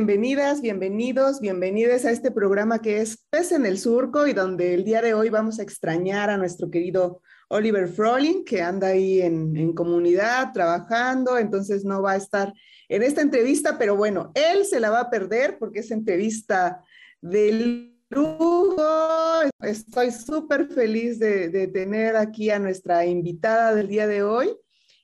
Bienvenidas, bienvenidos, bienvenidas a este programa que es Pez en el Surco y donde el día de hoy vamos a extrañar a nuestro querido Oliver Froling, que anda ahí en, comunidad trabajando, entonces no va a estar en esta entrevista, pero bueno, él se la va a perder porque es entrevista del lujo. Estoy súper feliz de, de, tener aquí a nuestra invitada del día de hoy,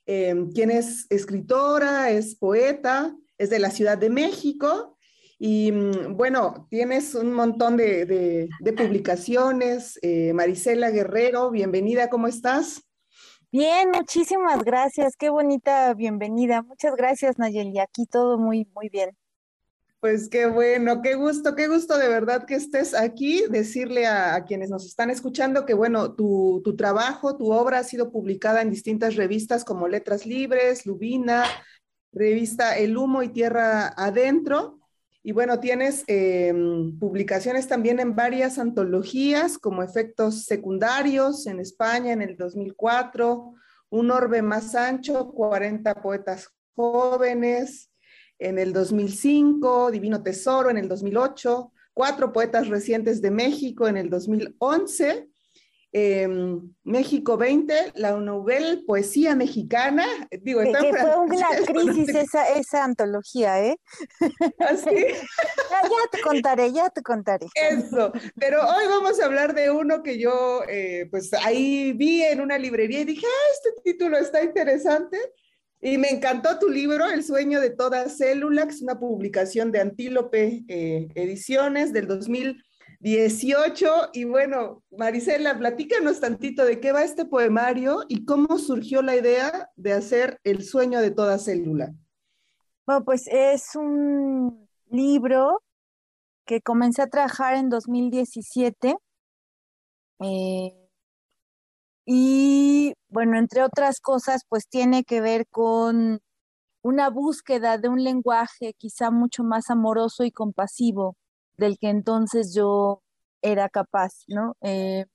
eh, quien es escritora, es poeta es de la Ciudad de México. Y mm, bueno, tienes un montón de, publicaciones. Eh, Marisela Guerrero, bienvenida, ¿cómo estás? Bien, muchísimas gracias. Qué bonita bienvenida. Muchas gracias, Nayeli. Aquí todo muy, muy bien. Pues qué bueno, qué gusto, qué gusto de verdad que estés aquí. Decirle a, quienes nos están escuchando que, bueno, tu, tu, trabajo, tu obra ha sido publicada en distintas revistas como Letras Libres, Lubina, revista El Humo y Tierra Adentro. Y bueno, tienes em, publicaciones también en varias antologías, como Efectos Secundarios en España en el 2004, Un Orbe Más Ancho, 40 Poetas Jóvenes en el 2005, Divino Tesoro en el 2008, Cuatro Poetas Recientes de México en el 2011 Em, México 20, la Nobel Poesía Mexicana. Digo, que, fue una crisis esa, esa antología, ¿eh? ¿Así? ¿Ah, ya, te contaré, ya te contaré. Eso, pero hoy vamos a hablar de uno que yo, eh, pues ahí vi en una librería y dije, ah, este título está interesante. Y me encantó tu libro, El sueño de toda célula, que es una publicación de Antílope eh, Ediciones del 2000 18. Y bueno, Marisela, platícanos tantito de qué va este poemario y cómo surgió la idea de hacer El sueño de toda célula. Bueno, pues es un libro que comencé a trabajar en 2017. Eh, y bueno, entre otras cosas, pues tiene que ver con una búsqueda de un lenguaje quizá mucho más amoroso y compasivo del que entonces yo era capaz, ¿no? Eh,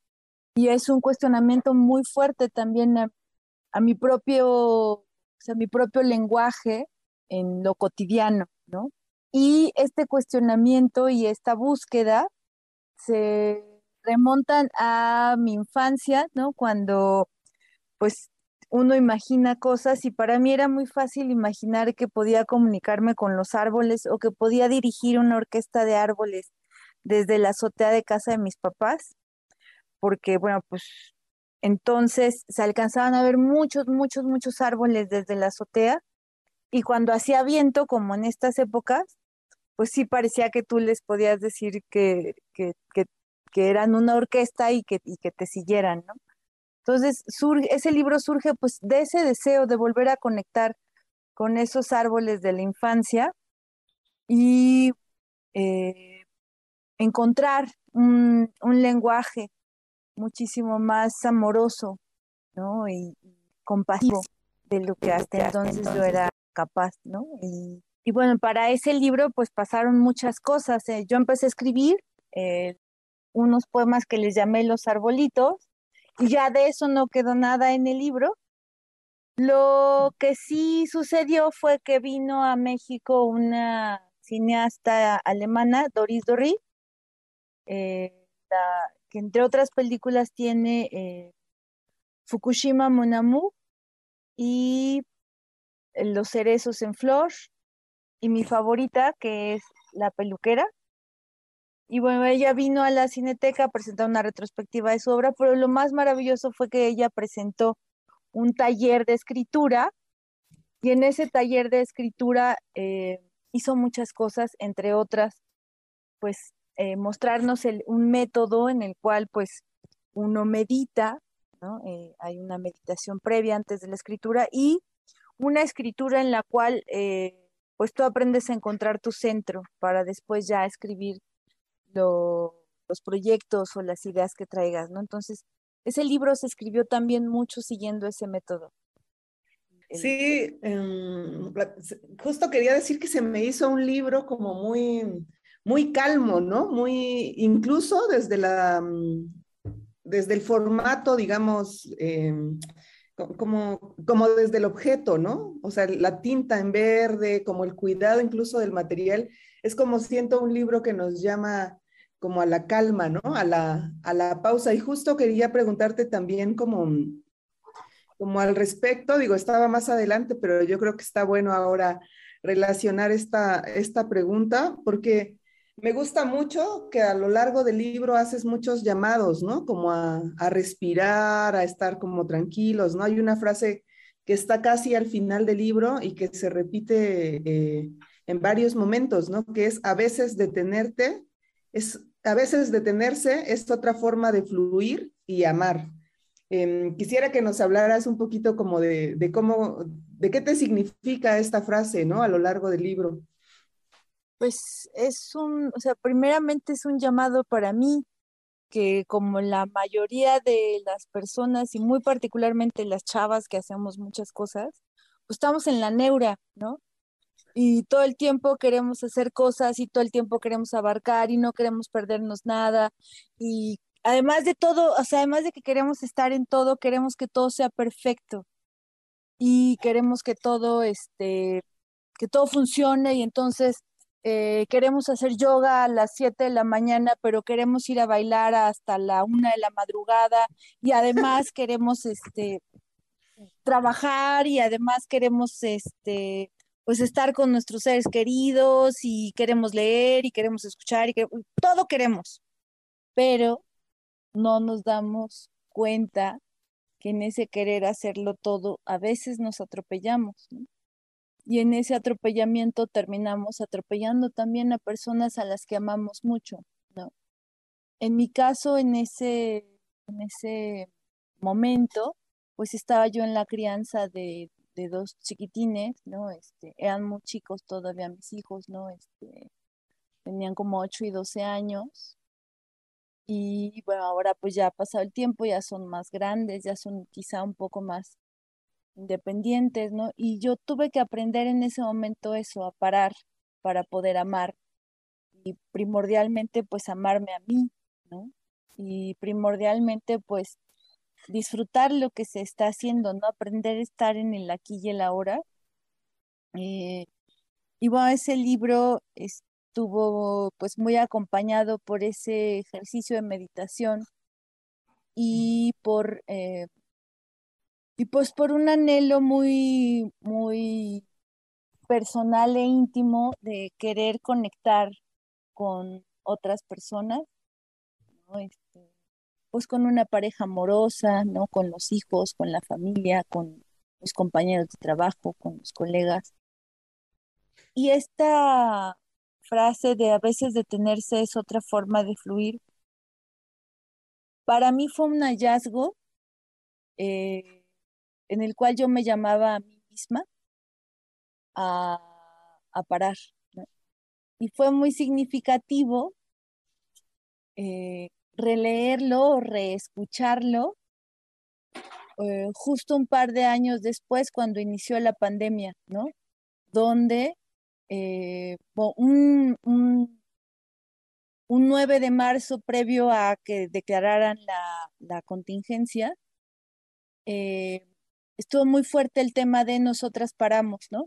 y es un cuestionamiento muy fuerte también a, mi propio, o sea, mi propio lenguaje en lo cotidiano, ¿no? Y este cuestionamiento y esta búsqueda se remontan a mi infancia, ¿no? Cuando pues uno imagina cosas y para mí era muy fácil imaginar que podía comunicarme con los árboles o que podía dirigir una orquesta de árboles desde la azotea de casa de mis papás, porque bueno, pues entonces se alcanzaban a ver muchos, muchos, muchos árboles desde la azotea y cuando hacía viento, como en estas épocas, pues sí parecía que tú les podías decir que, que, que, eran una orquesta y que, y que te siguieran, ¿no? Entonces, ese libro surge pues de ese deseo de volver a conectar con esos árboles de la infancia y eh, encontrar un, lenguaje muchísimo más amoroso ¿no? y, compasivo de lo que hasta entonces yo era capaz, ¿no? Y, bueno, para ese libro pues pasaron muchas cosas. Eh, yo empecé a escribir eh, unos poemas que les llamé Los Arbolitos, y ya de eso no quedó nada en el libro. Lo que sí sucedió fue que vino a México una cineasta alemana, Doris Dorri, eh, que entre otras películas tiene eh, Fukushima Monamu y Los cerezos en flor, y mi favorita, que es La peluquera, y bueno, ella vino a la Cineteca a presentar una retrospectiva de su obra, pero lo más maravilloso fue que ella presentó un taller de escritura y en ese taller de escritura eh, hizo muchas cosas, entre otras, pues eh, mostrarnos un método en el cual pues uno medita, ¿no? Eh, hay una meditación previa antes de la escritura y una escritura en la cual pues tú aprendes a encontrar tu centro para después ya escribir los proyectos o las ideas que traigas, ¿no? Entonces, ese libro se escribió también mucho siguiendo ese método. Sí, em, justo quería decir que se me hizo un libro como muy, muy calmo, ¿no? Muy, incluso desde la, mm, desde el formato, digamos, em, como, como desde el objeto, ¿no? O sea, la tinta en verde, como el cuidado incluso del material, es como siento un libro que nos llama como a la calma, ¿no? A la, a la pausa. Y justo quería preguntarte también como como al respecto, digo, estaba más adelante, pero yo creo que está bueno ahora relacionar esta, esta pregunta, porque me gusta mucho que a lo largo del libro haces muchos llamados, ¿no? Como a, respirar, a estar como tranquilos, ¿no? Hay una frase que está casi al final del libro y que se repite eh, en varios momentos, ¿no? Que es a veces detenerte, es a veces detenerse es otra forma de fluir y amar. Em, quisiera que nos hablaras un poquito como de, cómo, de qué te significa esta frase, ¿no? A lo largo del libro. Pues es un, o sea, primeramente es un llamado para mí, que como la mayoría de las personas y muy particularmente las chavas que hacemos muchas cosas, pues estamos en la neura, ¿no? Y todo el tiempo queremos hacer cosas y todo el tiempo queremos abarcar y no queremos perdernos nada. Y además de todo, o sea, además de que queremos estar en todo, queremos que todo sea perfecto. Y queremos que todo, este, que todo funcione y entonces eh, queremos hacer yoga a las 7 de la mañana, pero queremos ir a bailar hasta la 1 de la madrugada y además queremos, este, trabajar y además queremos, este, pues estar con nuestros seres queridos y queremos leer y queremos escuchar y todo queremos, pero no nos damos cuenta que en ese querer hacerlo todo a veces nos atropellamos. Y en ese atropellamiento terminamos atropellando también a personas a las que amamos mucho. En mi caso, en ese, en ese momento, pues estaba yo en la crianza de, de dos chiquitines, ¿no? Este, eran muy chicos todavía mis hijos, ¿no? Este, tenían como 8 y 12 años. Y bueno, ahora pues ya ha pasado el tiempo, ya son más grandes, ya son quizá un poco más independientes, ¿no? Y yo tuve que aprender en ese momento eso, a parar para poder amar. Y primordialmente pues amarme a mí, ¿no? Y primordialmente pues disfrutar lo que se está haciendo, ¿no? Aprender a estar en el aquí y el ahora. Eh, y bueno, ese libro, es, estuvo pues muy acompañado por ese ejercicio de meditación y por eh, y pues por un anhelo muy muy personal e íntimo de querer conectar con otras personas este, pues con una pareja amorosa no con los hijos con la familia con los compañeros de trabajo con los colegas. Y esta frase de a veces detenerse es otra forma de fluir, para mí fue un hallazgo eh, en el cual yo me llamaba a mí misma a, parar. Y fue muy significativo eh, releerlo o reescucharlo eh, justo un par de años después cuando inició la pandemia, ¿no? Donde eh, un, un, 9 de marzo previo a que declararan la, contingencia, eh, estuvo muy fuerte el tema de nosotras paramos, ¿no?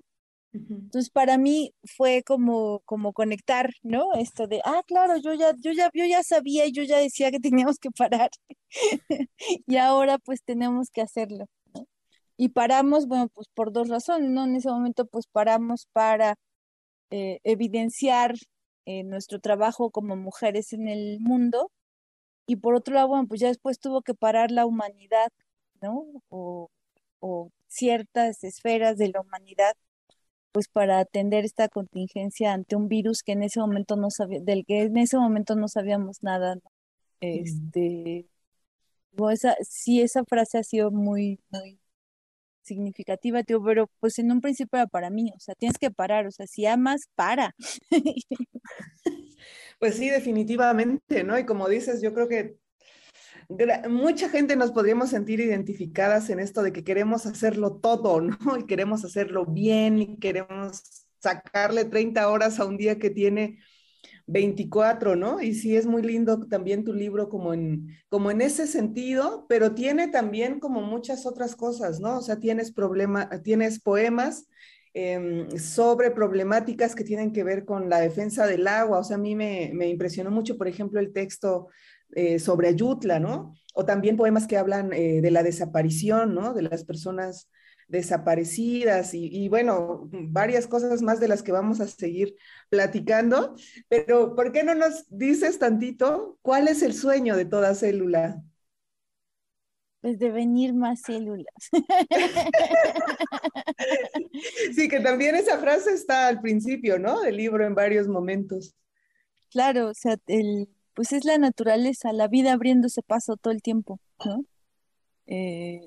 Entonces para mí fue como, como conectar, ¿no? Esto de, ah, claro, yo ya, yo ya, yo ya sabía yo ya decía que teníamos que parar. y ahora pues tenemos que hacerlo. Y paramos, bueno, pues por dos razones, ¿no? En ese momento pues paramos para eh, evidenciar eh, nuestro trabajo como mujeres en el mundo. Y por otro lado, bueno, pues ya después tuvo que parar la humanidad, ¿no? O, ciertas esferas de la humanidad, pues para atender esta contingencia ante un virus que en ese momento no sabía, del que en ese momento no sabíamos nada, Este, esa, sí, esa frase ha sido muy, muy significativa, tío, pero pues en un principio era para mí, o sea, tienes que parar, o sea, si amas, para. Pues sí, definitivamente, ¿no? Y como dices, yo creo que mucha gente nos podríamos sentir identificadas en esto de que queremos hacerlo todo, ¿no? Y queremos hacerlo bien y queremos sacarle 30 horas a un día que tiene 24, ¿no? Y sí es muy lindo también tu libro como en, como en ese sentido, pero tiene también como muchas otras cosas, ¿no? O sea, tienes problema, tienes poemas em, sobre problemáticas que tienen que ver con la defensa del agua. O sea, a mí me, me impresionó mucho, por ejemplo, el texto eh, sobre Ayutla, ¿no? O también poemas que hablan eh, de la desaparición, ¿no? De las personas desaparecidas y, bueno, varias cosas más de las que vamos a seguir platicando. Pero, ¿por qué no nos dices tantito cuál es el sueño de toda célula? Pues devenir más células. sí, que también esa frase está al principio, ¿no? Del libro en varios momentos. Claro, o sea, el, pues es la naturaleza, la vida abriéndose paso todo el tiempo, ¿no? Eh,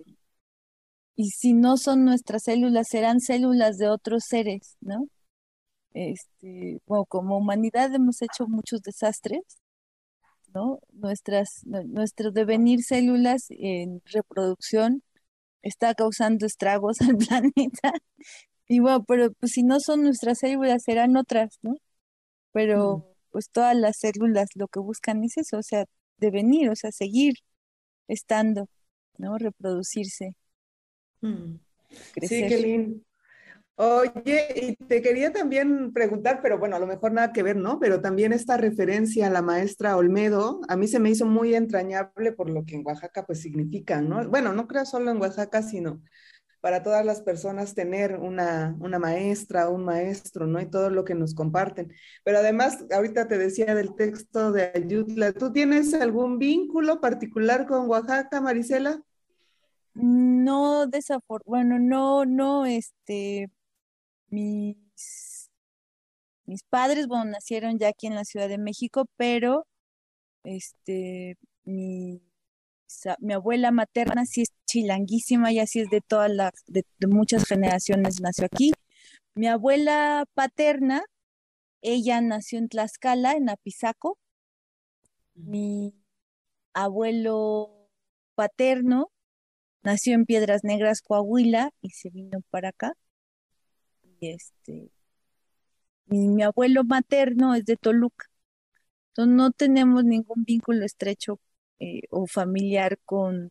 y si no son nuestras células, serán células de otros seres, ¿no? Este, bueno, como humanidad hemos hecho muchos desastres, ¿no? Nuestras, nuestro devenir células en reproducción está causando estragos al planeta. Y bueno, pero pues si no son nuestras células, serán otras, ¿no? Pero. Pues todas las células lo que buscan es eso, o sea, devenir, o sea, seguir estando, ¿no? Reproducirse. Mm. Sí, qué lindo. Oye, y te quería también preguntar, pero bueno, a lo mejor nada que ver, ¿no? Pero también esta referencia a la maestra Olmedo, a mí se me hizo muy entrañable por lo que en Oaxaca pues significa, ¿no? Bueno, no creo solo en Oaxaca, sino para todas las personas tener una, una maestra, un maestro, ¿no? Y todo lo que nos comparten. Pero además, ahorita te decía del texto de Ayutla, ¿tú tienes algún vínculo particular con Oaxaca, Marisela? No desafor, bueno, no, no, este, mis, mis padres, bueno, nacieron ya aquí en la Ciudad de México, pero, este, mi, mi abuela materna sí chilanguísima y así es de todas las, de, muchas generaciones nació aquí. Mi abuela paterna, ella nació en Tlaxcala, en Apizaco. Mi abuelo paterno Nació en Piedras Negras, Coahuila, y se vino para acá. Y este, mi, abuelo materno es de Toluca. Entonces no tenemos ningún vínculo estrecho eh, o familiar con,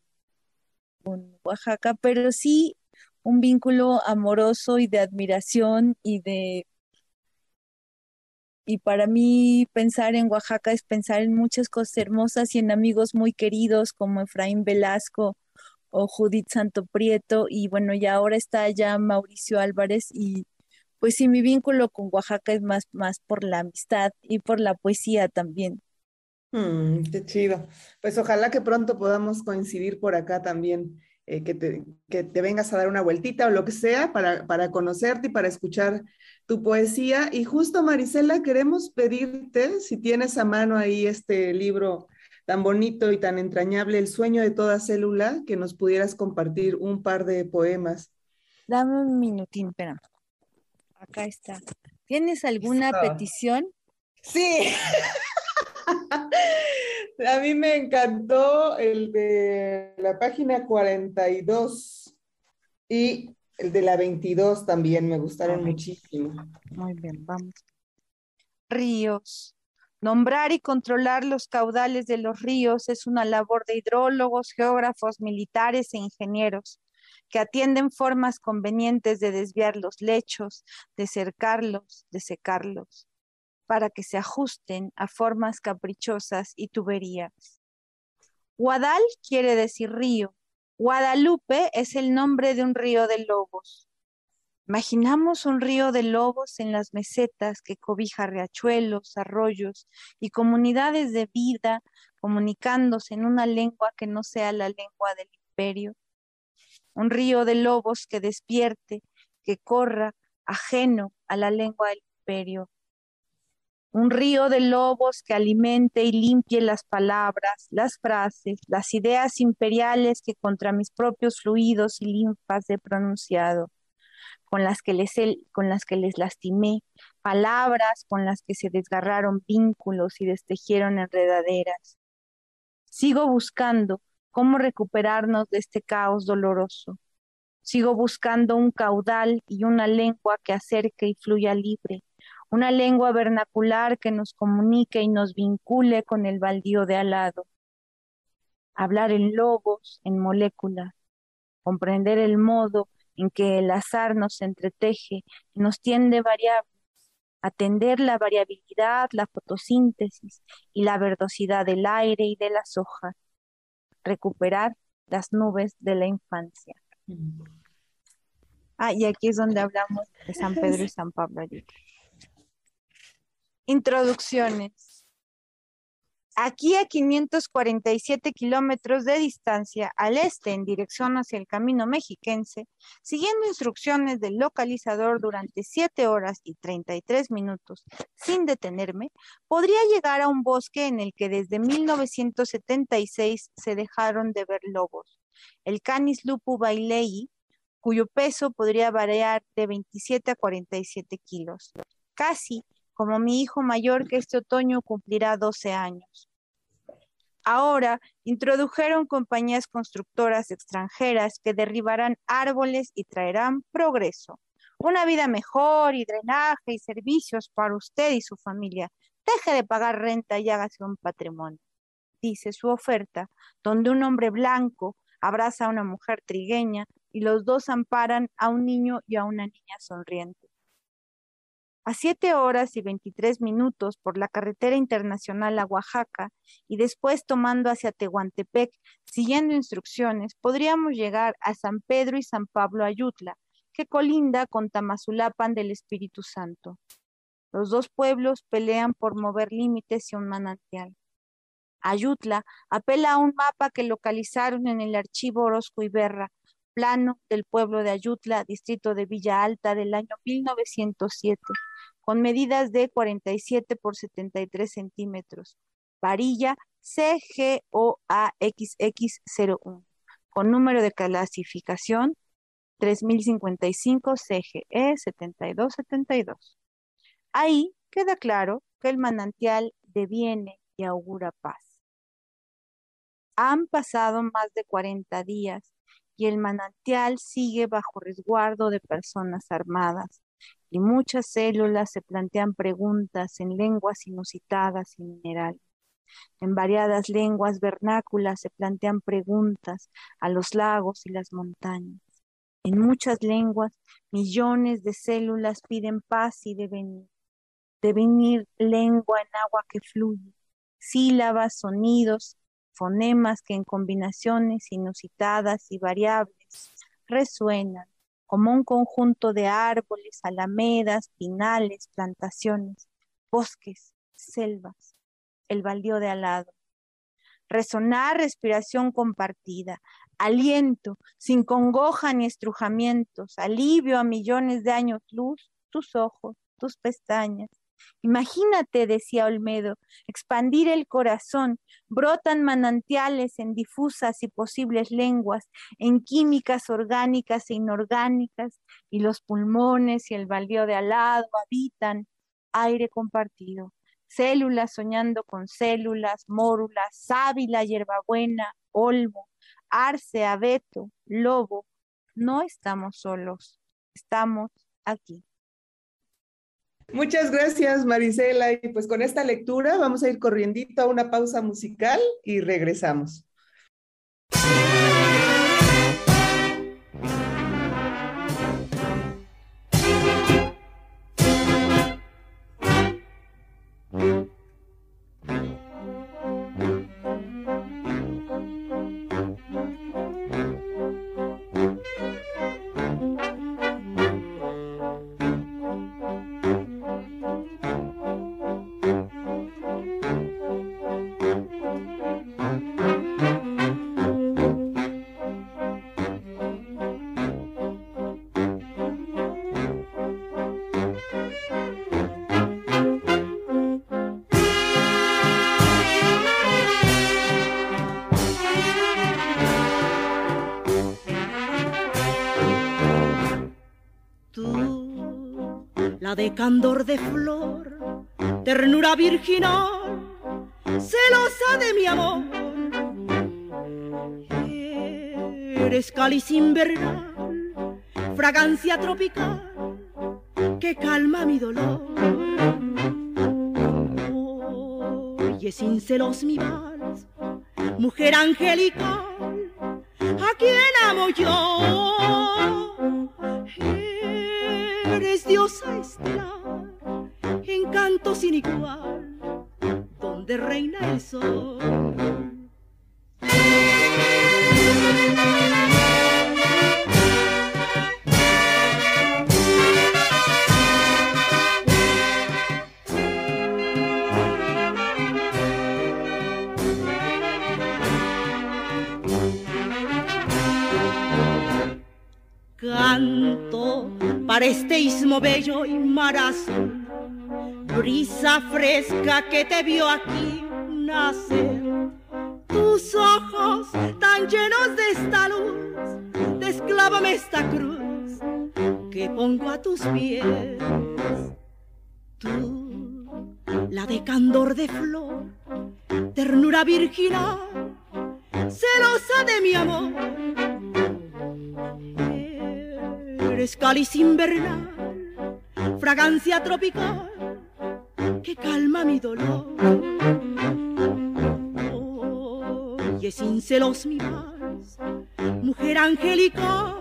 con Oaxaca, pero sí un vínculo amoroso y de admiración y de y para mí pensar en Oaxaca es pensar en muchas cosas hermosas y en amigos muy queridos como Efraín Velasco o Judith Santo Prieto y bueno, ya ahora está ya Mauricio Álvarez y pues sí, mi vínculo con Oaxaca es más, más por la amistad y por la poesía también. Mm, qué chido. Pues ojalá que pronto podamos coincidir por acá también, eh, que, te, que, te, vengas a dar una vueltita o lo que sea para, para conocerte y para escuchar tu poesía. Y justo, Marisela, queremos pedirte, si tienes a mano ahí este libro tan bonito y tan entrañable, el sueño de toda célula, que nos pudieras compartir un par de poemas. Dame un minutín, espera. Acá está. ¿Tienes alguna petición? Sí. A mí me encantó el de la página 42 y el de la 22 también me gustaron muchísimo. Muy bien, vamos. Ríos, Nombrar y controlar los caudales de los ríos es una labor de hidrólogos, geógrafos, militares e ingenieros que atienden formas convenientes de desviar los lechos, de cercarlos, de secarlos, para que se ajusten a formas caprichosas y tuberías. Guadal quiere decir río. Guadalupe es el nombre de un río de lobos. Imaginamos un río de lobos en las mesetas que cobija riachuelos, arroyos y comunidades de vida comunicándose en una lengua que no sea la lengua del imperio. Un río de lobos que despierte, que corra ajeno a la lengua del imperio. Un río de lobos que alimente y limpie las palabras, las frases, las ideas imperiales que contra mis propios fluidos y linfas he pronunciado, con las que les, con las que les lastimé, palabras con las que se desgarraron vínculos y destejieron enredaderas. Sigo buscando cómo recuperarnos de este caos doloroso. Sigo buscando un caudal y una lengua que acerque y fluya libre, una lengua vernacular que nos comunique y nos vincule con el baldío de al lado. Hablar en lobos, en moléculas, comprender el modo en que el azar nos entreteje y nos tiende variables, atender la variabilidad, la fotosíntesis y la verdosidad del aire y de las hojas, recuperar las nubes de la infancia. Mm. Ah, y aquí es donde hablamos de San Pedro y San Pablo. Introducciones. Aquí a 547 kilómetros de distancia al este en dirección hacia el camino mexiquense, siguiendo instrucciones del localizador durante 7 horas y 33 minutos sin detenerme, podría llegar a un bosque en el que desde 1976 se dejaron de ver lobos. El Canis lupu bailei, cuyo peso podría variar de 27 a 47 kilos. Casi como mi hijo mayor que este otoño cumplirá 12 años. Ahora introdujeron compañías constructoras extranjeras que derribarán árboles y traerán progreso. Una vida mejor y drenaje y servicios para usted y su familia. Deje de pagar renta y hágase un patrimonio. Dice su oferta, donde un hombre blanco abraza a una mujer trigueña y los dos amparan a un niño y a una niña sonriente a 7 horas y 23 minutos por la carretera internacional a Oaxaca y después tomando hacia Tehuantepec, siguiendo instrucciones, podríamos llegar a San Pedro y San Pablo Ayutla, que colinda con Tamazulapan del Espíritu Santo. Los dos pueblos pelean por mover límites y un manantial. Ayutla apela a un mapa que localizaron en el archivo Orozco Iberra, plano del pueblo de Ayutla, distrito de Villa Alta del año 1907 con medidas de 47 por 73 centímetros. Varilla CGOAXX01, con número de clasificación 3055 CGE 7272. Ahí queda claro que el manantial deviene y augura paz. Han pasado más de 40 días y el manantial sigue bajo resguardo de personas armadas y muchas células se plantean preguntas en lenguas inusitadas y minerales. En variadas lenguas vernáculas se plantean preguntas a los lagos y las montañas. En muchas lenguas, millones de células piden paz y devenir. Devenir lengua en agua que fluye, sílabas, sonidos, fonemas que en combinaciones inusitadas y variables resuenan, como un conjunto de árboles, alamedas, pinales, plantaciones, bosques, selvas, el baldío de al lado. Resonar respiración compartida, aliento, sin congoja ni estrujamientos, alivio a millones de años luz, tus ojos, tus pestañas, Imagínate, decía Olmedo, expandir el corazón, brotan manantiales en difusas y posibles lenguas, en químicas orgánicas e inorgánicas, y los pulmones y el baldío de al lado habitan aire compartido, células soñando con células, mórulas, sábila, hierbabuena, olmo, arce, abeto, lobo. No estamos solos, estamos aquí. Muchas gracias, Marisela. Y pues con esta lectura vamos a ir corriendito a una pausa musical y regresamos. De candor de flor, ternura virginal, celosa de mi amor. Eres cáliz invernal, fragancia tropical que calma mi dolor. Oye sin celos mi vals, mujer angelical, a quien amo yo. Estelar, encanto sin igual, donde reina el sol. Bello y marazo, brisa fresca que te vio aquí nacer. Tus ojos tan llenos de esta luz, desclávame esta cruz que pongo a tus pies. Tú, la de candor de flor, ternura virginal, celosa de mi amor eres cáliz invernal, fragancia tropical que calma mi dolor. Oye sin celos mi vals, mujer angelical,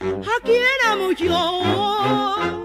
a quien amo yo.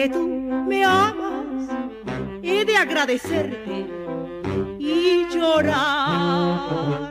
Porque tú me amas, he de agradecerte y llorar.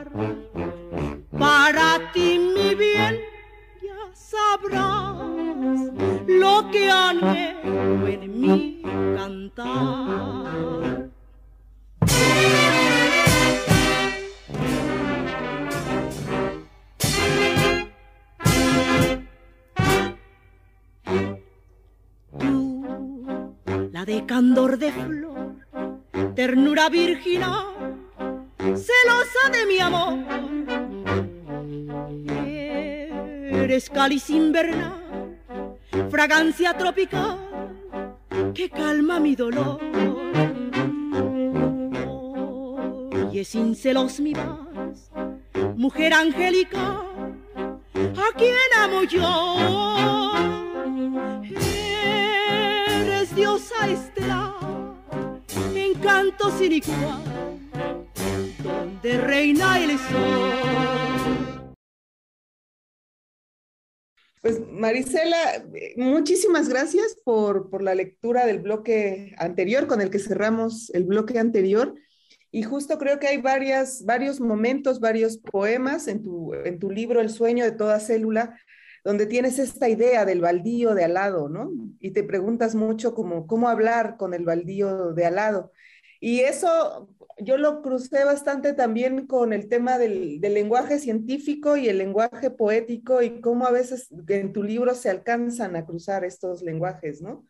Tropical que calma mi dolor. Oye sin celos mi vals, mujer angélica, a quien amo yo. Eres diosa estelar, encanto sin igual, donde reina el sol. Pues Marisela, muchísimas gracias por, por, la lectura del bloque anterior, con el que cerramos el bloque anterior. Y justo creo que hay varias, varios momentos, varios poemas en tu, en tu libro El sueño de toda célula, donde tienes esta idea del baldío de al lado, ¿no? Y te preguntas mucho como, cómo hablar con el baldío de al lado. Y eso yo lo crucé bastante también con el tema del, lenguaje científico y el lenguaje poético y cómo a veces en tu libro se alcanzan a cruzar estos lenguajes, ¿no?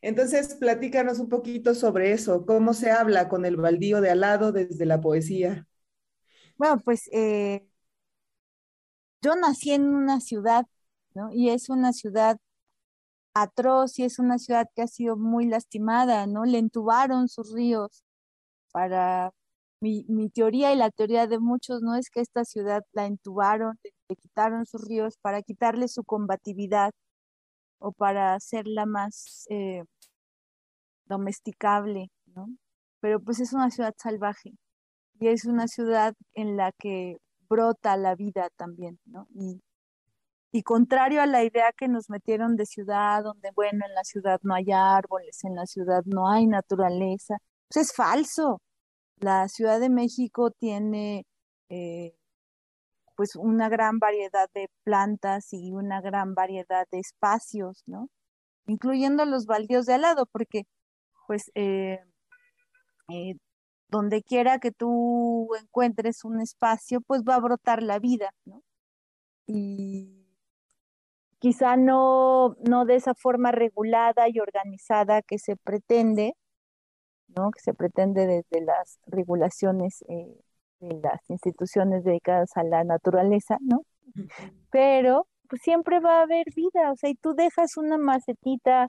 Entonces, platícanos un poquito sobre eso, cómo se habla con el baldío de al lado desde la poesía. Bueno, pues eh, yo nací en una ciudad, ¿no? Y es una ciudad atroz y es una ciudad que ha sido muy lastimada, ¿no? Le entubaron sus ríos para mi, mi, teoría y la teoría de muchos no es que esta ciudad la entubaron, le, quitaron sus ríos para quitarle su combatividad o para hacerla más eh, domesticable, ¿no? Pero pues es una ciudad salvaje y es una ciudad en la que brota la vida también, ¿no? Y, y contrario a la idea que nos metieron de ciudad, donde, bueno, en la ciudad no hay árboles, en la ciudad no hay naturaleza, pues es falso. La Ciudad de México tiene eh, pues una gran variedad de plantas y una gran variedad de espacios, ¿no? Incluyendo los baldíos de al lado, porque pues eh, eh, donde quiera que tú encuentres un espacio, pues va a brotar la vida, ¿no? Y quizá no, no de esa forma regulada y organizada que se pretende, ¿no? que se pretende desde las regulaciones eh, de las instituciones dedicadas a la naturaleza, ¿no? Pero pues siempre va a haber vida, o sea, y tú dejas una macetita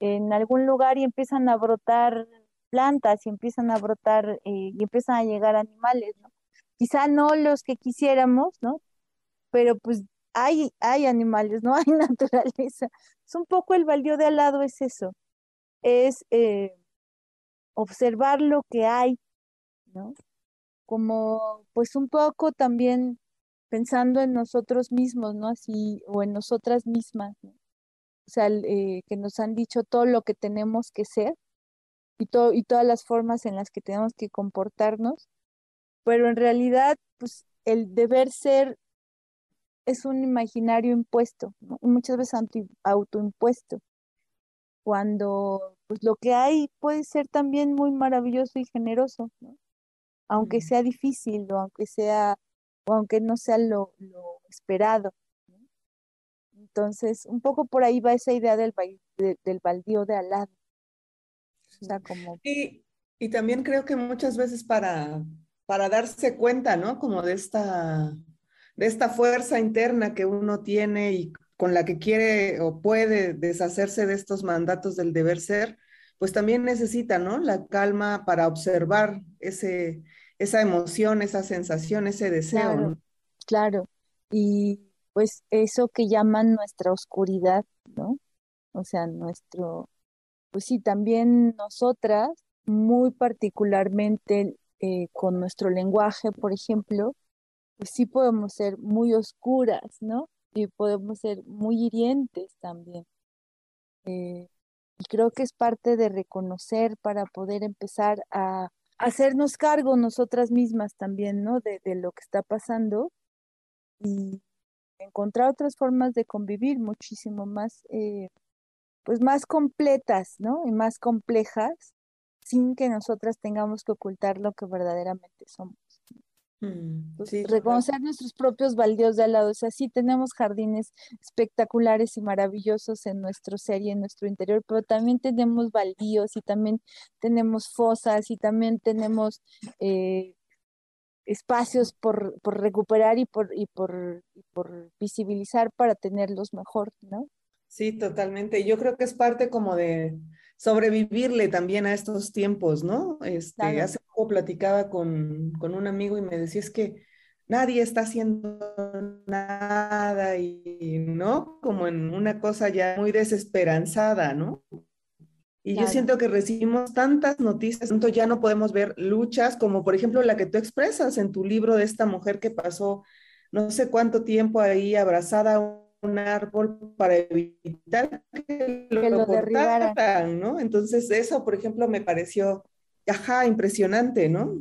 en algún lugar y empiezan a brotar plantas y empiezan a brotar eh, y empiezan a llegar animales, ¿no? Quizá no los que quisiéramos, ¿no? Pero pues hay, hay animales, no hay naturaleza. Es un poco el baldío de al lado, es eso, es eh, observar lo que hay, ¿no? Como pues un poco también pensando en nosotros mismos, ¿no? Así, o en nosotras mismas, ¿no? O sea, eh, que nos han dicho todo lo que tenemos que ser y, todo, y todas las formas en las que tenemos que comportarnos, pero en realidad, pues el deber ser es un imaginario impuesto, muchas veces autoimpuesto, cuando pues lo que hay puede ser también muy maravilloso y generoso, aunque sea difícil o aunque sea o aunque no sea lo, esperado. Entonces, un poco por ahí va esa idea del, del baldío de al lado. como... y, y también creo que muchas veces para, para darse cuenta, ¿no? Como de esta de esta fuerza interna que uno tiene y con la que quiere o puede deshacerse de estos mandatos del deber ser, pues también necesita, ¿no? La calma para observar ese, esa emoción, esa sensación, ese deseo. Claro, claro. Y pues eso que llaman nuestra oscuridad, ¿no? O sea, nuestro, pues sí, también nosotras, muy particularmente eh, con nuestro lenguaje, por ejemplo, pues sí podemos ser muy oscuras, ¿no? Y podemos ser muy hirientes también. Eh, y creo que es parte de reconocer para poder empezar a hacernos cargo nosotras mismas también, ¿no? De, lo que está pasando y encontrar otras formas de convivir muchísimo más, eh, pues más completas, ¿no? Y más complejas, sin que nosotras tengamos que ocultar lo que verdaderamente somos. Mm, reconocer nuestros propios baldíos de al lado. O sea, sí tenemos jardines espectaculares y maravillosos en nuestro ser y en nuestro interior, pero también tenemos baldíos y también tenemos fosas y también tenemos eh, espacios por, por, recuperar y por, y por, y por visibilizar para tenerlos mejor, ¿no? Sí, totalmente. Yo creo que es parte como de sobrevivirle también a estos tiempos, ¿no? Este, Hace poco platicaba con, con, un amigo y me decía, es que nadie está haciendo nada y, ¿no? Como en una cosa ya muy desesperanzada, ¿no? Y yo siento que recibimos tantas noticias, tanto ya no podemos ver luchas como por ejemplo la que tú expresas en tu libro de esta mujer que pasó no sé cuánto tiempo ahí abrazada un árbol para evitar que lo, derribaran, ¿no? Entonces eso, por ejemplo, me pareció, ajá, impresionante, ¿no?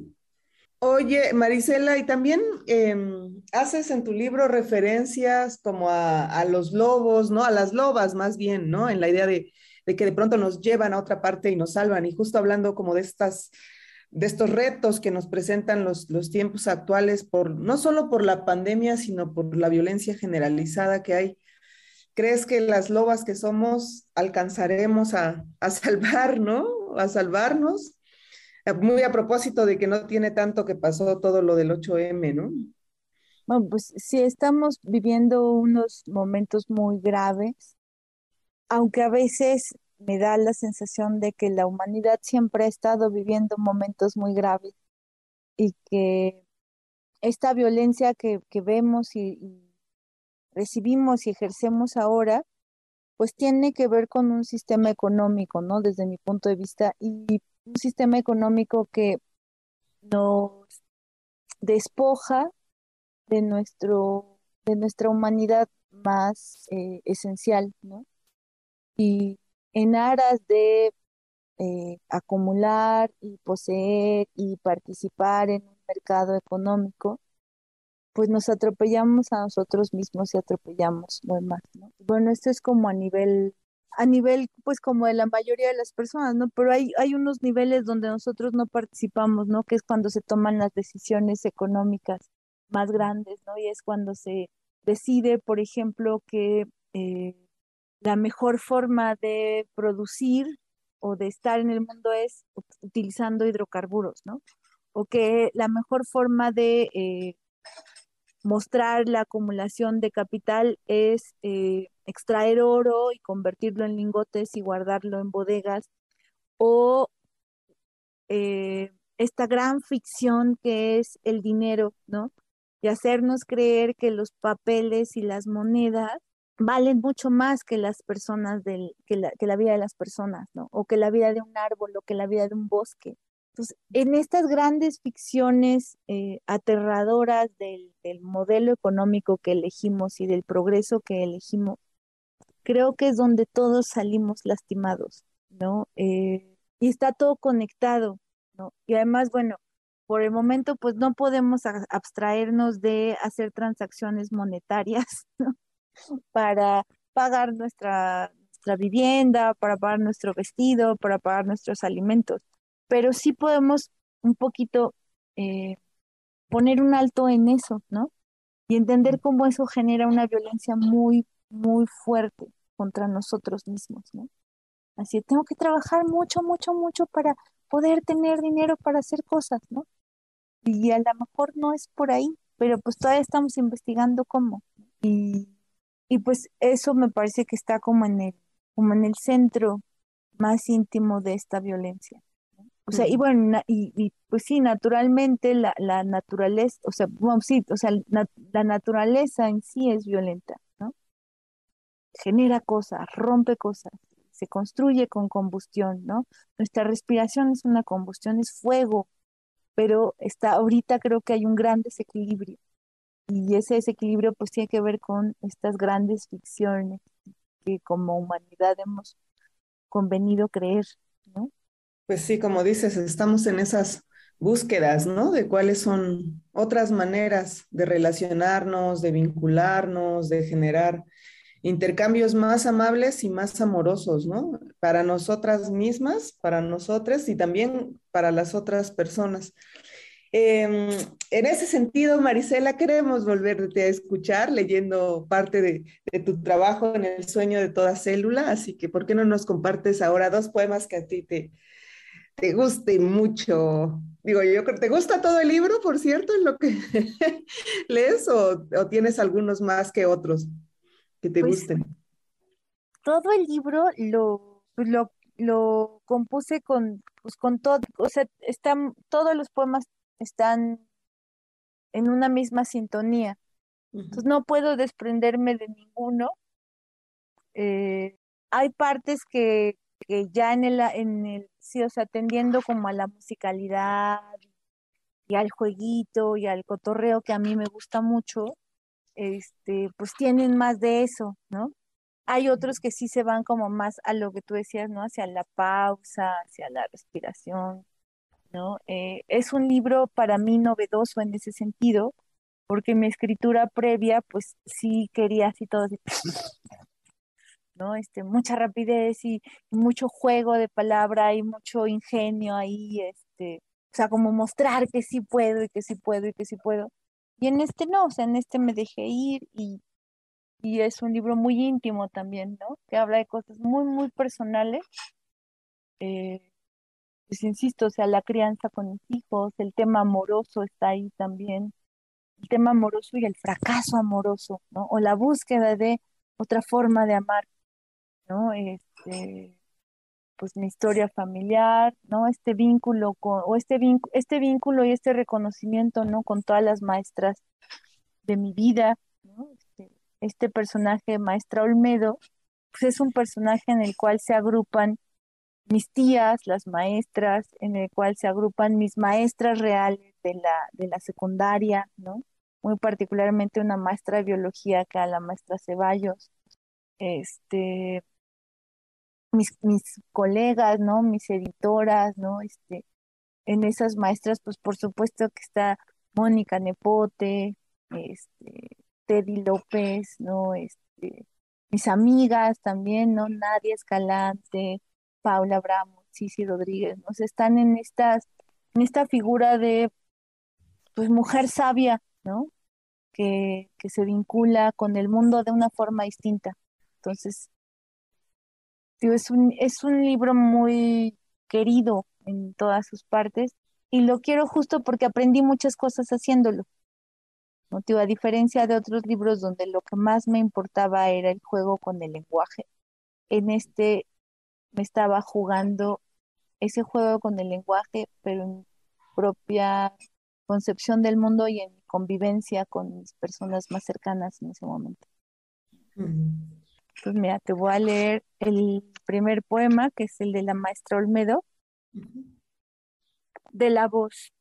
Oye, Marisela, y también em, haces en tu libro referencias como a, los lobos, ¿no? A las lobas más bien, ¿no? En la idea de, de, que de pronto nos llevan a otra parte y nos salvan. Y justo hablando como de estas, de estos retos que nos presentan los, los tiempos actuales, por, no solo por la pandemia, sino por la violencia generalizada que hay ¿Crees que las lobas que somos alcanzaremos a, salvar, ¿no? A salvarnos. Muy a propósito de que no tiene tanto que pasó todo lo del 8M, ¿no? Bueno, pues sí, estamos viviendo unos momentos muy graves, aunque a veces me da la sensación de que la humanidad siempre ha estado viviendo momentos muy graves y que esta violencia que, vemos y, recibimos y ejercemos ahora, pues tiene que ver con un sistema económico, ¿no? Desde mi punto de vista, y un sistema económico que nos despoja de nuestro, de nuestra humanidad más eh, esencial, ¿no? Y en aras de eh, acumular y poseer y participar en un mercado económico, pues nos atropellamos a nosotros mismos y atropellamos lo demás, ¿no? Bueno, esto es como a nivel, a nivel, pues como de la mayoría de las personas, ¿no? Pero hay, hay unos niveles donde nosotros no participamos, ¿no? Que es cuando se toman las decisiones económicas más grandes, ¿no? Y es cuando se decide, por ejemplo, que eh, la mejor forma de producir o de estar en el mundo es utilizando hidrocarburos, ¿no? O que la mejor forma de eh, mostrar la acumulación de capital es eh, extraer oro y convertirlo en lingotes y guardarlo en bodegas, o eh, esta gran ficción que es el dinero, ¿no? Y hacernos creer que los papeles y las monedas valen mucho más que las personas del, que la, que la vida de las personas, ¿no? O que la vida de un árbol, o que la vida de un bosque. Entonces, en estas grandes ficciones eh, aterradoras del, del, modelo económico que elegimos y del progreso que elegimos, creo que es donde todos salimos lastimados, ¿no? Eh, y está todo conectado, ¿no? Y además, bueno, por el momento, pues no podemos abstraernos de hacer transacciones monetarias, ¿no? Para pagar nuestra, nuestra vivienda, para pagar nuestro vestido, para pagar nuestros alimentos. Pero sí podemos un poquito eh, poner un alto en eso, ¿no? Y entender cómo eso genera una violencia muy, muy fuerte contra nosotros mismos, ¿no? Así, tengo que trabajar mucho, mucho, mucho para poder tener dinero para hacer cosas, ¿no? Y a lo mejor no es por ahí, pero pues todavía estamos investigando cómo. Y y pues eso me parece que está como en el, como en el centro más íntimo de esta violencia. O sea, y bueno, y, pues sí, naturalmente la, la naturaleza, o sea, sí, o sea, la naturaleza en sí es violenta, ¿no? Genera cosas, rompe cosas, se construye con combustión, ¿no? Nuestra respiración es una combustión, es fuego, pero está ahorita creo que hay un gran desequilibrio y ese desequilibrio pues tiene que ver con estas grandes ficciones que como humanidad hemos convenido creer, ¿no? Pues sí, como dices, estamos en esas búsquedas, ¿no? De cuáles son otras maneras de relacionarnos, de vincularnos, de generar intercambios más amables y más amorosos, ¿no? Para nosotras mismas, para nosotras y también para las otras personas. Em, en ese sentido, Marisela, queremos volverte a escuchar leyendo parte de, tu trabajo en el sueño de toda célula, así que ¿por qué no nos compartes ahora dos poemas que a ti te, te gusten mucho? Digo, yo creo, ¿te gusta todo el libro, por cierto, en lo que lees o, tienes algunos más que otros que te pues, gusten? Todo el libro lo, lo, lo compuse con, pues, con todo, o sea, están, todos los poemas están en una misma sintonía. Entonces no puedo desprenderme de ninguno. Eh, hay partes que, que, ya en el, en el, sí, o sea, atendiendo como a la musicalidad y al jueguito y al cotorreo que a mí me gusta mucho, este, pues tienen más de eso, ¿no? Hay otros que sí se van como más a lo que tú decías, ¿no? Hacia la pausa, hacia la respiración. ¿No? Eh, es un libro para mí novedoso en ese sentido, porque mi escritura previa, pues sí quería así todo así, ¿no? Este, mucha rapidez y, mucho juego de palabra y mucho ingenio ahí, este, o sea, como mostrar que sí puedo y que sí puedo y que sí puedo. Y en este no, o sea, en este me dejé ir y, y es un libro muy íntimo también, ¿no? Que habla de cosas muy, muy personales. Eh, pues insisto, o sea, la crianza con los hijos, el tema amoroso está ahí también, el tema amoroso y el fracaso amoroso, ¿no? O la búsqueda de otra forma de amar, ¿no? Este, pues mi historia familiar, ¿no? Este vínculo con, o este vínculo, este vínculo y este reconocimiento, ¿no? Con todas las maestras de mi vida, ¿no? Este, este personaje, Maestra Olmedo, pues es un personaje en el cual se agrupan mis tías, las maestras, en el cual se agrupan mis maestras reales de la, de la secundaria, ¿no? Muy particularmente una maestra de biología era la maestra Ceballos, este, mis, mis colegas, ¿no? Mis editoras, ¿no? Este, en esas maestras, pues por supuesto que está Mónica Nepote, este, Teddy López, ¿no? Este, mis amigas también, ¿no? Nadia Escalante, Paula Bramo, Cici Rodríguez, ¿no? están en en esta figura de pues mujer sabia, ¿no? Que, que se vincula con el mundo de una forma distinta. Entonces, es un, es un libro muy querido en todas sus partes y lo quiero justo porque aprendí muchas cosas haciéndolo. ¿no? a diferencia de otros libros donde lo que más me importaba era el juego con el lenguaje, en este me estaba jugando ese juego con el lenguaje, pero en propia concepción del mundo y en convivencia con mis personas más cercanas en ese momento. Pues mira, te voy a leer el primer poema, que es el de la maestra Olmedo, de la voz.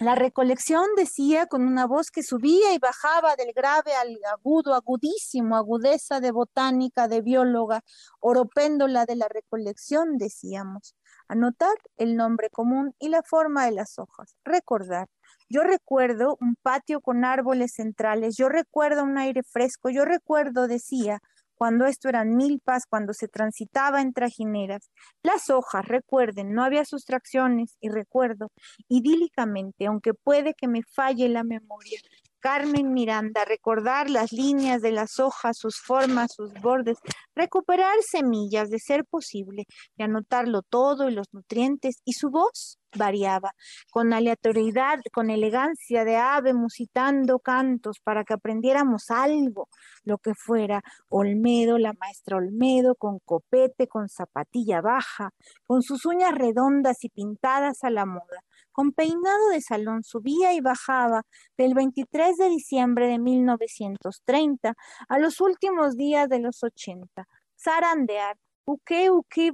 La recolección decía con una voz que subía y bajaba del grave al agudo, agudísimo, agudeza de botánica, de bióloga, oropéndola de la recolección, decíamos. Anotar el nombre común y la forma de las hojas. Recordar. Yo recuerdo un patio con árboles centrales, yo recuerdo un aire fresco, yo recuerdo, decía, cuando esto eran milpas, cuando se transitaba en trajineras. Las hojas, recuerden, no había sustracciones y recuerdo, idílicamente, aunque puede que me falle la memoria, Carmen Miranda, recordar las líneas de las hojas, sus formas, sus bordes, recuperar semillas de ser posible y anotarlo todo y los nutrientes y su voz variaba, con aleatoriedad, con elegancia de ave musitando cantos para que aprendiéramos algo, lo que fuera, Olmedo, la maestra Olmedo, con copete, con zapatilla baja, con sus uñas redondas y pintadas a la moda, con peinado de salón subía y bajaba del 23 de diciembre de 1930 a los últimos días de los 80. Zarandear, uke uke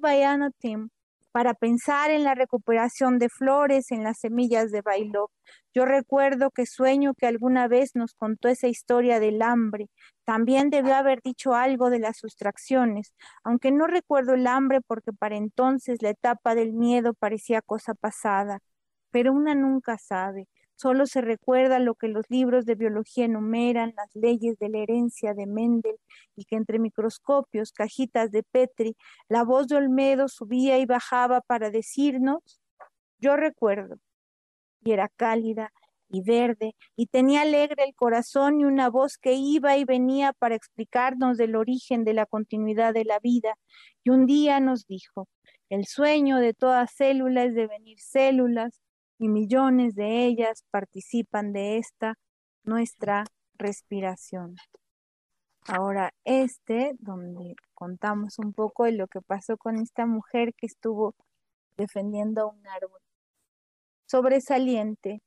tim, para pensar en la recuperación de flores en las semillas de Bailó. Yo recuerdo que sueño que alguna vez nos contó esa historia del hambre. También debió haber dicho algo de las sustracciones, aunque no recuerdo el hambre porque para entonces la etapa del miedo parecía cosa pasada pero una nunca sabe. Solo se recuerda lo que los libros de biología enumeran, las leyes de la herencia de Mendel, y que entre microscopios, cajitas de Petri, la voz de Olmedo subía y bajaba para decirnos, yo recuerdo, y era cálida y verde, y tenía alegre el corazón y una voz que iba y venía para explicarnos del origen de la continuidad de la vida, y un día nos dijo, el sueño de toda célula es devenir células, y millones de ellas participan de esta nuestra respiración. Ahora, este, donde contamos un poco de lo que pasó con esta mujer que estuvo defendiendo un árbol. Sobresaliente.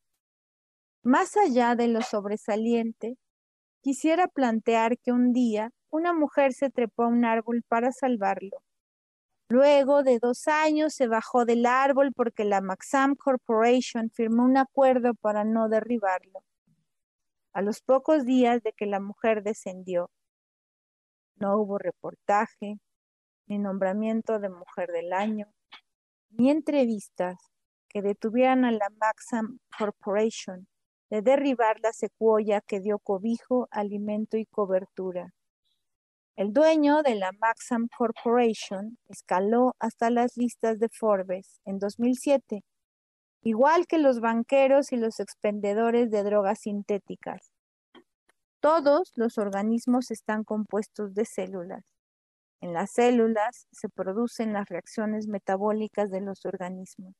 Más allá de lo sobresaliente, quisiera plantear que un día una mujer se trepó a un árbol para salvarlo Luego de dos años se bajó del árbol porque la Maxam Corporation firmó un acuerdo para no derribarlo. A los pocos días de que la mujer descendió, no hubo reportaje, ni nombramiento de mujer del año, ni entrevistas que detuvieran a la Maxam Corporation de derribar la secuoya que dio cobijo, alimento y cobertura. El dueño de la Maxam Corporation escaló hasta las listas de Forbes en 2007, igual que los banqueros y los expendedores de drogas sintéticas. Todos los organismos están compuestos de células. En las células se producen las reacciones metabólicas de los organismos.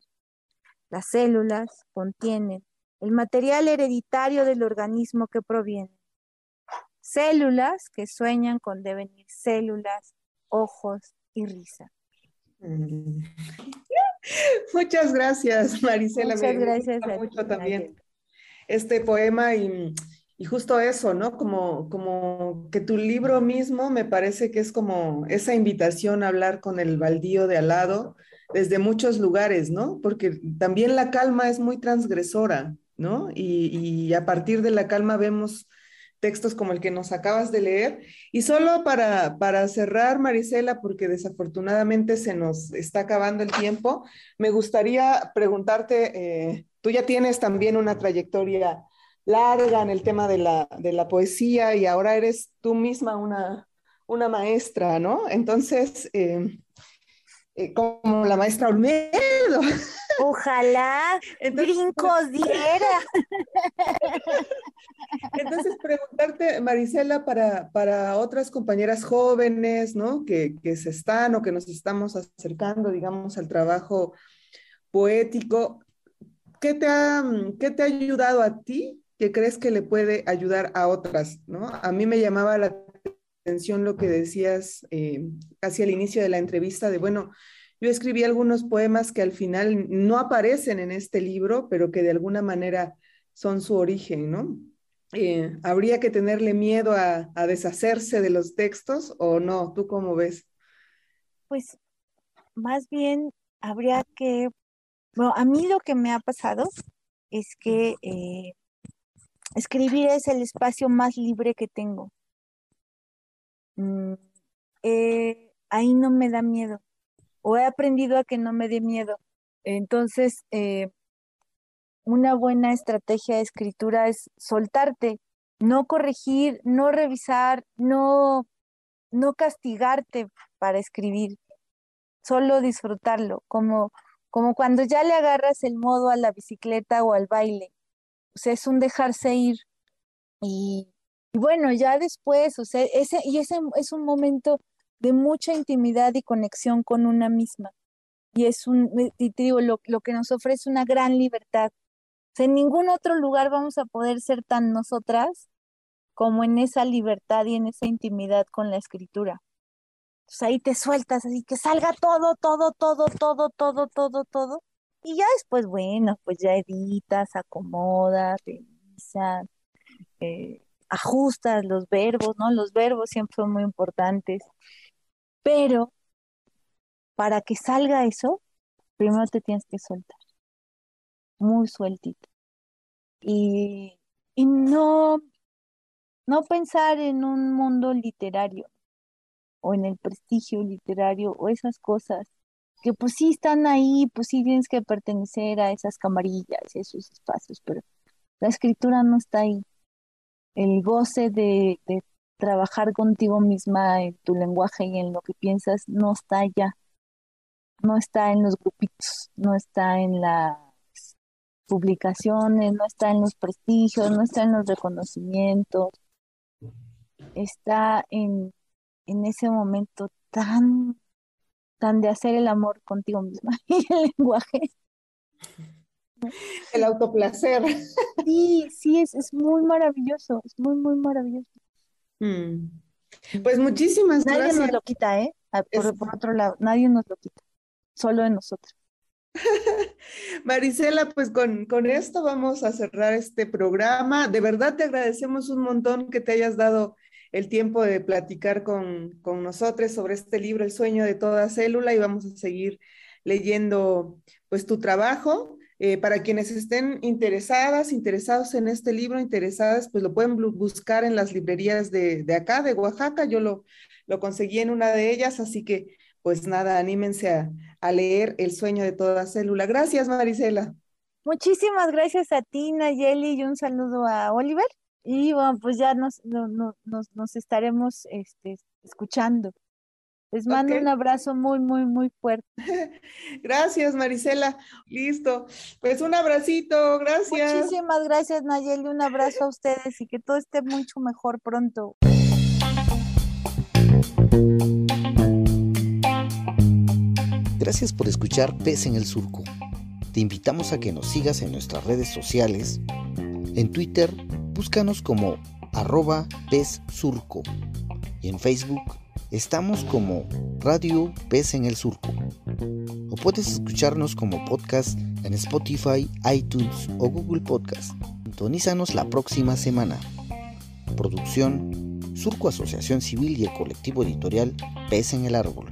Las células contienen el material hereditario del organismo que proviene células que sueñan con devenir células, ojos y risa. Mm. Muchas gracias, Marisela. Muchas gracias. Mucho también este poema y, y, justo eso, ¿no? Como, como que tu libro mismo me parece que es como esa invitación a hablar con el baldío de al lado desde muchos lugares, ¿no? Porque también la calma es muy transgresora, ¿no? Y, y a partir de la calma vemos textos como el que nos acabas de leer. Y solo para, para cerrar, Marisela, porque desafortunadamente se nos está acabando el tiempo, me gustaría preguntarte, eh, tú ya tienes también una trayectoria larga en el tema de la, de la poesía y ahora eres tú misma una, una maestra, ¿no? Entonces, eh, eh, como la maestra Olmedo. Ojalá brincos diera. Entonces, preguntarte, Marisela, para, para otras compañeras jóvenes, ¿no? Que, que, se están o que nos estamos acercando, digamos, al trabajo poético, ¿qué te ha, qué te ha ayudado a ti que crees que le puede ayudar a otras, ¿no? A mí me llamaba la atención lo que decías eh, casi al inicio de la entrevista de, bueno, yo escribí algunos poemas que al final no aparecen en este libro, pero que de alguna manera son su origen, ¿no? Eh, ¿Habría que tenerle miedo a, deshacerse de los textos o no? ¿Tú cómo ves? Pues más bien habría que, bueno, a mí lo que me ha pasado es que eh, escribir es el espacio más libre que tengo. Mm, eh, ahí no me da miedo, o he aprendido a que no me dé miedo. Entonces, eh, una buena estrategia de escritura es soltarte, no corregir, no revisar, no, no castigarte para escribir, solo disfrutarlo, como, como cuando ya le agarras el modo a la bicicleta o al baile. Sea, es un dejarse ir. Y bueno, ya después, o sea, ese, y ese es un momento de mucha intimidad y conexión con una misma. Y es un, y te digo, lo, lo que nos ofrece una gran libertad. O sea, en ningún otro lugar vamos a poder ser tan nosotras como en esa libertad y en esa intimidad con la escritura. Entonces ahí te sueltas, así que salga todo, todo, todo, todo, todo, todo, todo. Y ya después, bueno, pues ya editas, acomodas, revisas, eh, ajustas los verbos, ¿no? Los verbos siempre son muy importantes. Pero para que salga eso, primero te tienes que soltar, muy sueltito. Y, y no, no pensar en un mundo literario o en el prestigio literario o esas cosas que pues sí están ahí, pues sí tienes que pertenecer a esas camarillas esos espacios, pero la escritura no está ahí. El goce de, trabajar contigo misma en tu lenguaje y en lo que piensas no está allá, no está en los grupitos, no está en las publicaciones, no está en los prestigios, no está en los reconocimientos, está en, en ese momento tan, tan de hacer el amor contigo misma y el lenguaje. El autoplacer. Sí, sí, es, es muy maravilloso, es muy, muy maravilloso. Mm. Pues muchísimas nadie gracias. nos lo quita, ¿eh? Ah, por, por, otro lado, nadie nos lo quita, solo en nosotros. Marisela, pues con, con esto vamos a cerrar este programa. De verdad te agradecemos un montón que te hayas dado el tiempo de platicar con, con nosotros sobre este libro, El sueño de toda célula, y vamos a seguir leyendo pues tu trabajo. Eh, para quienes estén interesadas, interesados en este libro, interesadas, pues lo pueden buscar en las librerías de, de acá, de Oaxaca. Yo lo, lo, conseguí en una de ellas, así que pues nada, anímense a, a, leer El sueño de toda célula. Gracias, Marisela. Muchísimas gracias a ti, Nayeli, y un saludo a Oliver. Y bueno, pues ya nos, no, no, nos, nos estaremos este, escuchando. Les mando okay. un abrazo muy, muy, muy fuerte. Gracias, Marisela. Listo. Pues un abracito, gracias. Muchísimas gracias, Nayeli. Un abrazo a ustedes y que todo esté mucho mejor pronto. Gracias por escuchar Pez en el Surco. Te invitamos a que nos sigas en nuestras redes sociales. En Twitter, búscanos como arroba pez surco. Y en Facebook, Estamos como Radio Pez en el Surco. o puedes escucharnos como podcast en Spotify, iTunes o Google Podcast. Sintonízanos la próxima semana. Producción Surco Asociación Civil y el colectivo editorial Pez en el Árbol.